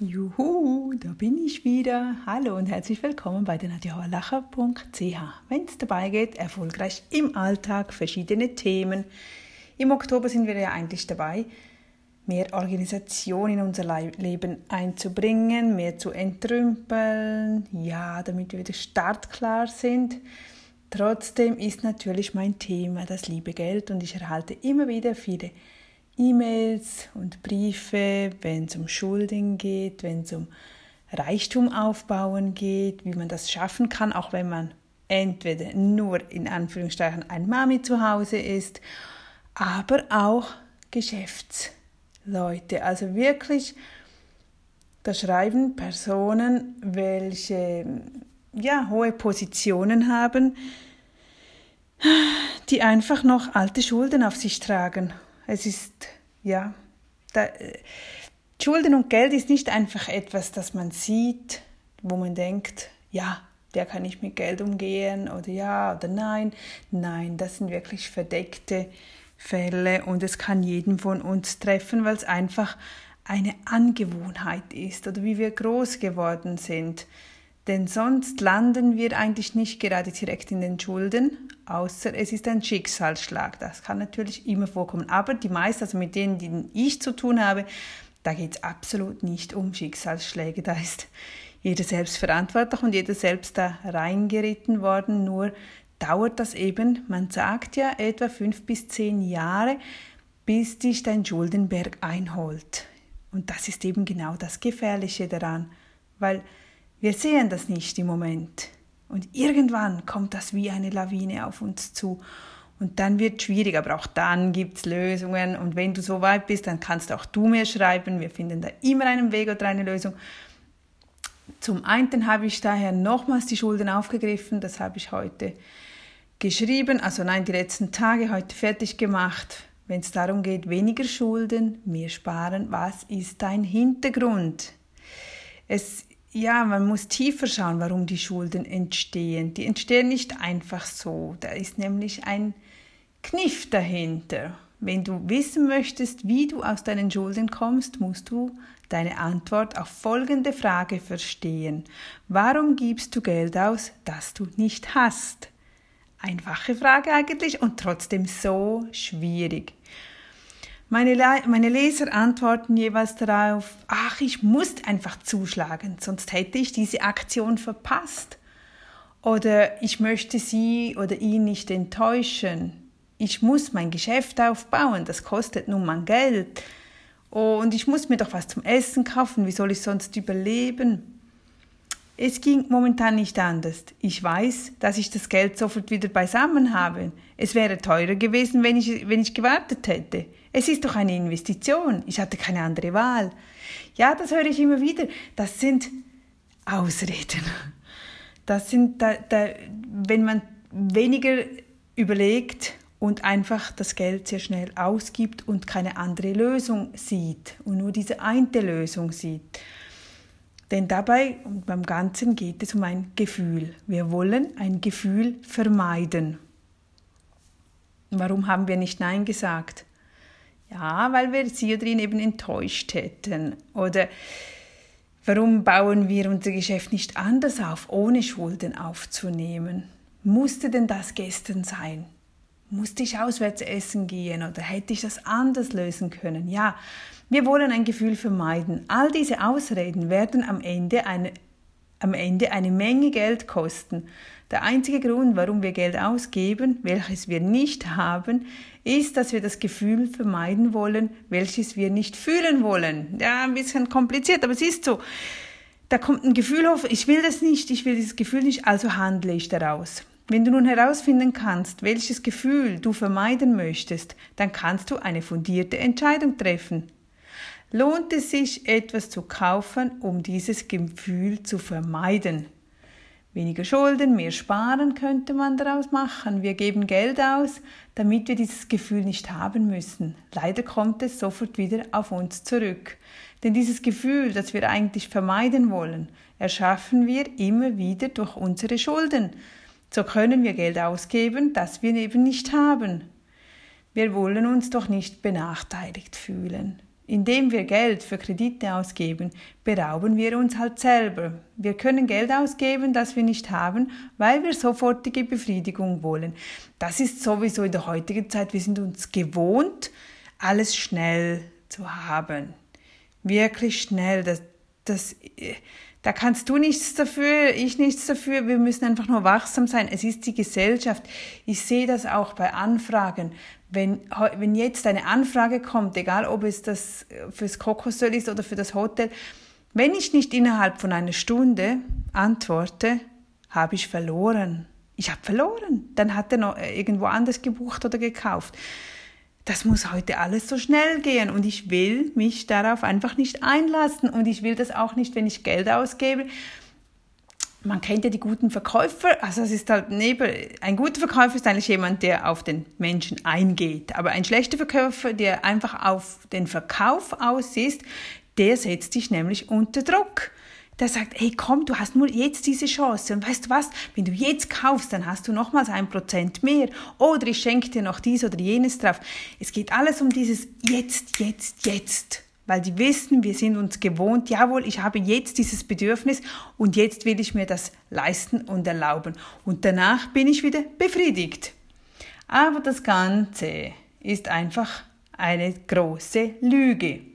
Juhu, da bin ich wieder. Hallo und herzlich willkommen bei der nadjahalacher.ch. Wenn es dabei geht, erfolgreich im Alltag, verschiedene Themen. Im Oktober sind wir ja eigentlich dabei, mehr Organisation in unser Leben einzubringen, mehr zu entrümpeln, ja, damit wir wieder startklar sind. Trotzdem ist natürlich mein Thema das liebe Geld und ich erhalte immer wieder viele E-Mails und Briefe, wenn es um Schulden geht, wenn es um Reichtum aufbauen geht, wie man das schaffen kann, auch wenn man entweder nur in Anführungsstrichen ein Mami zu Hause ist, aber auch Geschäftsleute. Also wirklich, da schreiben Personen, welche ja, hohe Positionen haben, die einfach noch alte Schulden auf sich tragen es ist, ja, da, Schulden und Geld ist nicht einfach etwas, das man sieht, wo man denkt, ja, der kann nicht mit Geld umgehen oder ja oder nein. Nein, das sind wirklich verdeckte Fälle und es kann jeden von uns treffen, weil es einfach eine Angewohnheit ist oder wie wir groß geworden sind. Denn sonst landen wir eigentlich nicht gerade direkt in den Schulden, außer es ist ein Schicksalsschlag. Das kann natürlich immer vorkommen. Aber die meisten, also mit denen, die ich zu tun habe, da geht es absolut nicht um Schicksalsschläge. Da ist jeder selbst verantwortlich und jeder selbst da reingeritten worden. Nur dauert das eben, man sagt ja, etwa fünf bis zehn Jahre, bis dich dein Schuldenberg einholt. Und das ist eben genau das Gefährliche daran, weil wir sehen das nicht im Moment. Und irgendwann kommt das wie eine Lawine auf uns zu. Und dann wird es schwierig, aber auch dann gibt es Lösungen. Und wenn du so weit bist, dann kannst auch du mir schreiben. Wir finden da immer einen Weg oder eine Lösung. Zum einen habe ich daher nochmals die Schulden aufgegriffen. Das habe ich heute geschrieben, also nein, die letzten Tage heute fertig gemacht. Wenn es darum geht, weniger Schulden, mehr sparen, was ist dein Hintergrund? Es ja, man muss tiefer schauen, warum die Schulden entstehen. Die entstehen nicht einfach so. Da ist nämlich ein Kniff dahinter. Wenn du wissen möchtest, wie du aus deinen Schulden kommst, musst du deine Antwort auf folgende Frage verstehen. Warum gibst du Geld aus, das du nicht hast? Einfache Frage eigentlich und trotzdem so schwierig. Meine, Le meine Leser antworten jeweils darauf, ach, ich muss einfach zuschlagen, sonst hätte ich diese Aktion verpasst. Oder ich möchte sie oder ihn nicht enttäuschen. Ich muss mein Geschäft aufbauen, das kostet nun mal Geld. Und ich muss mir doch was zum Essen kaufen, wie soll ich sonst überleben? Es ging momentan nicht anders. Ich weiß, dass ich das Geld sofort wieder beisammen habe. Es wäre teurer gewesen, wenn ich, wenn ich gewartet hätte. Es ist doch eine Investition. Ich hatte keine andere Wahl. Ja, das höre ich immer wieder. Das sind Ausreden. Das sind, da, da, wenn man weniger überlegt und einfach das Geld sehr schnell ausgibt und keine andere Lösung sieht und nur diese eine Lösung sieht. Denn dabei und beim Ganzen geht es um ein Gefühl. Wir wollen ein Gefühl vermeiden. Warum haben wir nicht Nein gesagt? Ja, weil wir sie oder ihn eben enttäuscht hätten. Oder warum bauen wir unser Geschäft nicht anders auf, ohne Schulden aufzunehmen? Musste denn das gestern sein? Musste ich auswärts essen gehen oder hätte ich das anders lösen können? Ja, wir wollen ein Gefühl vermeiden. All diese Ausreden werden am Ende eine, am Ende eine Menge Geld kosten. Der einzige Grund, warum wir Geld ausgeben, welches wir nicht haben, ist, dass wir das Gefühl vermeiden wollen, welches wir nicht fühlen wollen. Ja, ein bisschen kompliziert, aber es ist so. Da kommt ein Gefühl auf, ich will das nicht, ich will dieses Gefühl nicht, also handle ich daraus. Wenn du nun herausfinden kannst, welches Gefühl du vermeiden möchtest, dann kannst du eine fundierte Entscheidung treffen. Lohnt es sich, etwas zu kaufen, um dieses Gefühl zu vermeiden? Weniger Schulden, mehr Sparen könnte man daraus machen. Wir geben Geld aus, damit wir dieses Gefühl nicht haben müssen. Leider kommt es sofort wieder auf uns zurück. Denn dieses Gefühl, das wir eigentlich vermeiden wollen, erschaffen wir immer wieder durch unsere Schulden. So können wir Geld ausgeben, das wir eben nicht haben. Wir wollen uns doch nicht benachteiligt fühlen. Indem wir Geld für Kredite ausgeben, berauben wir uns halt selber. Wir können Geld ausgeben, das wir nicht haben, weil wir sofortige Befriedigung wollen. Das ist sowieso in der heutigen Zeit, wir sind uns gewohnt, alles schnell zu haben. Wirklich schnell. Das, das, da kannst du nichts dafür, ich nichts dafür. Wir müssen einfach nur wachsam sein. Es ist die Gesellschaft. Ich sehe das auch bei Anfragen wenn, wenn jetzt eine Anfrage kommt, egal ob es das fürs Kokosöl ist oder für das Hotel, wenn ich nicht innerhalb von einer Stunde antworte, habe ich verloren. Ich habe verloren. Dann hat er noch irgendwo anders gebucht oder gekauft. Das muss heute alles so schnell gehen. Und ich will mich darauf einfach nicht einlassen. Und ich will das auch nicht, wenn ich Geld ausgebe. Man kennt ja die guten Verkäufer, also es ist halt neben, ein guter Verkäufer ist eigentlich jemand, der auf den Menschen eingeht, aber ein schlechter Verkäufer, der einfach auf den Verkauf aus ist, der setzt dich nämlich unter Druck. Der sagt, hey komm, du hast nur jetzt diese Chance und weißt du was, wenn du jetzt kaufst, dann hast du nochmals ein Prozent mehr oder ich schenke dir noch dies oder jenes drauf. Es geht alles um dieses jetzt, jetzt, jetzt weil die wissen, wir sind uns gewohnt, jawohl, ich habe jetzt dieses Bedürfnis und jetzt will ich mir das leisten und erlauben. Und danach bin ich wieder befriedigt. Aber das Ganze ist einfach eine große Lüge.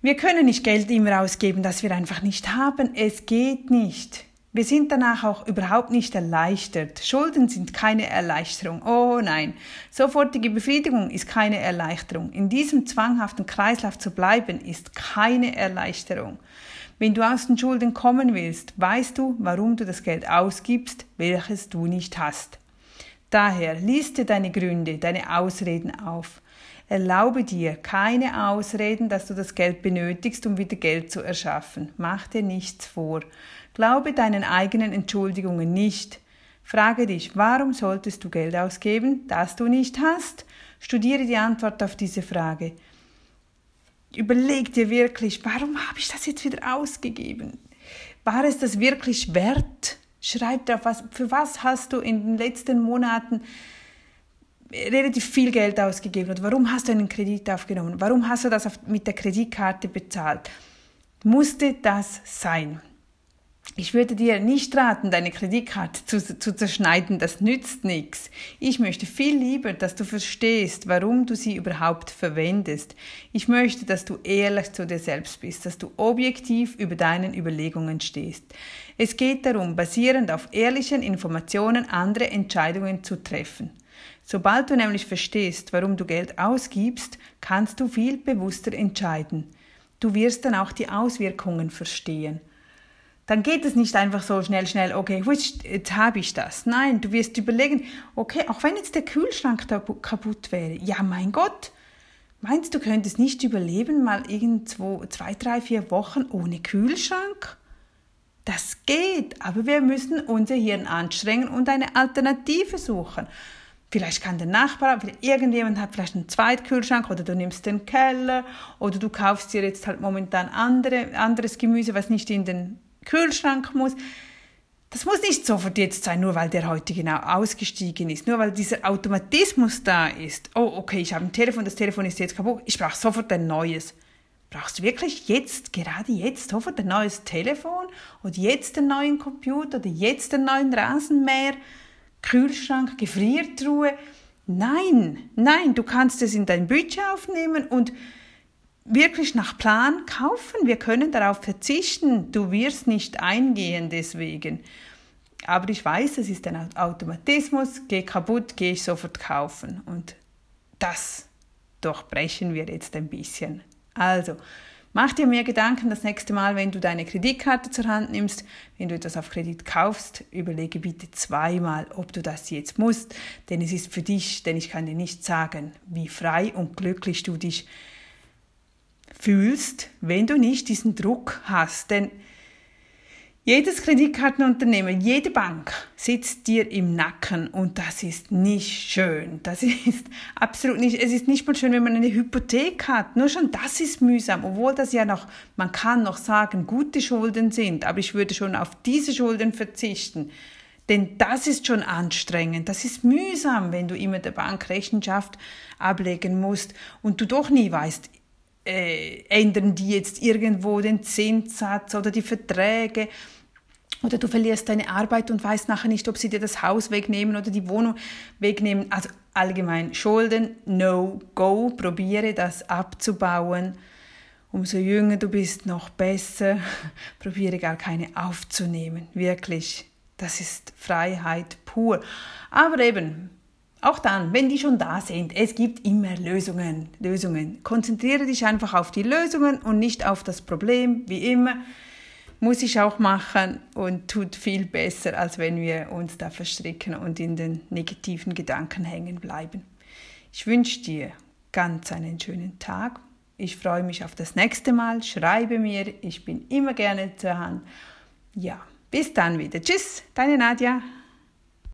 Wir können nicht Geld immer ausgeben, das wir einfach nicht haben. Es geht nicht. Wir sind danach auch überhaupt nicht erleichtert. Schulden sind keine Erleichterung. Oh nein. Sofortige Befriedigung ist keine Erleichterung. In diesem zwanghaften Kreislauf zu bleiben, ist keine Erleichterung. Wenn du aus den Schulden kommen willst, weißt du, warum du das Geld ausgibst, welches du nicht hast. Daher liste deine Gründe, deine Ausreden auf. Erlaube dir keine Ausreden, dass du das Geld benötigst, um wieder Geld zu erschaffen. Mach dir nichts vor. Glaube deinen eigenen Entschuldigungen nicht. Frage dich, warum solltest du Geld ausgeben, das du nicht hast? Studiere die Antwort auf diese Frage. Überleg dir wirklich, warum habe ich das jetzt wieder ausgegeben? War es das wirklich wert? Schreib drauf, was, für was hast du in den letzten Monaten relativ viel Geld ausgegeben oder warum hast du einen Kredit aufgenommen? Warum hast du das mit der Kreditkarte bezahlt? Musste das sein? Ich würde dir nicht raten, deine Kreditkarte zu, zu zerschneiden, das nützt nichts. Ich möchte viel lieber, dass du verstehst, warum du sie überhaupt verwendest. Ich möchte, dass du ehrlich zu dir selbst bist, dass du objektiv über deinen Überlegungen stehst. Es geht darum, basierend auf ehrlichen Informationen andere Entscheidungen zu treffen. Sobald du nämlich verstehst, warum du Geld ausgibst, kannst du viel bewusster entscheiden. Du wirst dann auch die Auswirkungen verstehen dann geht es nicht einfach so schnell, schnell, okay, jetzt habe ich das. Nein, du wirst überlegen, okay, auch wenn jetzt der Kühlschrank kaputt wäre, ja mein Gott, meinst du, könntest nicht überleben, mal irgendwo zwei, drei, vier Wochen ohne Kühlschrank? Das geht, aber wir müssen unser Hirn anstrengen und eine Alternative suchen. Vielleicht kann der Nachbar, irgendjemand hat vielleicht einen Zweitkühlschrank oder du nimmst den Keller oder du kaufst dir jetzt halt momentan andere, anderes Gemüse, was nicht in den Kühlschrank muss. Das muss nicht sofort jetzt sein, nur weil der heute genau ausgestiegen ist, nur weil dieser Automatismus da ist. Oh, okay, ich habe ein Telefon, das Telefon ist jetzt kaputt, ich brauche sofort ein neues. Brauchst du wirklich jetzt, gerade jetzt, sofort ein neues Telefon oder jetzt einen neuen Computer oder jetzt einen neuen Rasenmäher, Kühlschrank, Gefriertruhe? Nein, nein, du kannst es in dein Budget aufnehmen und wirklich nach Plan kaufen. Wir können darauf verzichten. Du wirst nicht eingehen deswegen. Aber ich weiß, es ist ein Automatismus. Geh kaputt, gehe ich sofort kaufen. Und das durchbrechen wir jetzt ein bisschen. Also, mach dir mehr Gedanken das nächste Mal, wenn du deine Kreditkarte zur Hand nimmst, wenn du etwas auf Kredit kaufst, überlege bitte zweimal, ob du das jetzt musst, denn es ist für dich, denn ich kann dir nicht sagen, wie frei und glücklich du dich fühlst, wenn du nicht diesen Druck hast. Denn jedes Kreditkartenunternehmen, jede Bank sitzt dir im Nacken und das ist nicht schön. Das ist absolut nicht, es ist nicht mal schön, wenn man eine Hypothek hat. Nur schon das ist mühsam, obwohl das ja noch, man kann noch sagen, gute Schulden sind, aber ich würde schon auf diese Schulden verzichten. Denn das ist schon anstrengend, das ist mühsam, wenn du immer der Bank Rechenschaft ablegen musst und du doch nie weißt, äh, ändern die jetzt irgendwo den Zinssatz oder die Verträge oder du verlierst deine Arbeit und weißt nachher nicht, ob sie dir das Haus wegnehmen oder die Wohnung wegnehmen. Also allgemein Schulden, no go, probiere das abzubauen. Umso jünger du bist, noch besser. probiere gar keine aufzunehmen. Wirklich, das ist Freiheit pur. Aber eben, auch dann, wenn die schon da sind, es gibt immer Lösungen. Lösungen. Konzentriere dich einfach auf die Lösungen und nicht auf das Problem, wie immer muss ich auch machen und tut viel besser, als wenn wir uns da verstricken und in den negativen Gedanken hängen bleiben. Ich wünsche dir ganz einen schönen Tag. Ich freue mich auf das nächste Mal. Schreibe mir, ich bin immer gerne zur Hand. Ja, bis dann wieder. Tschüss, deine Nadja.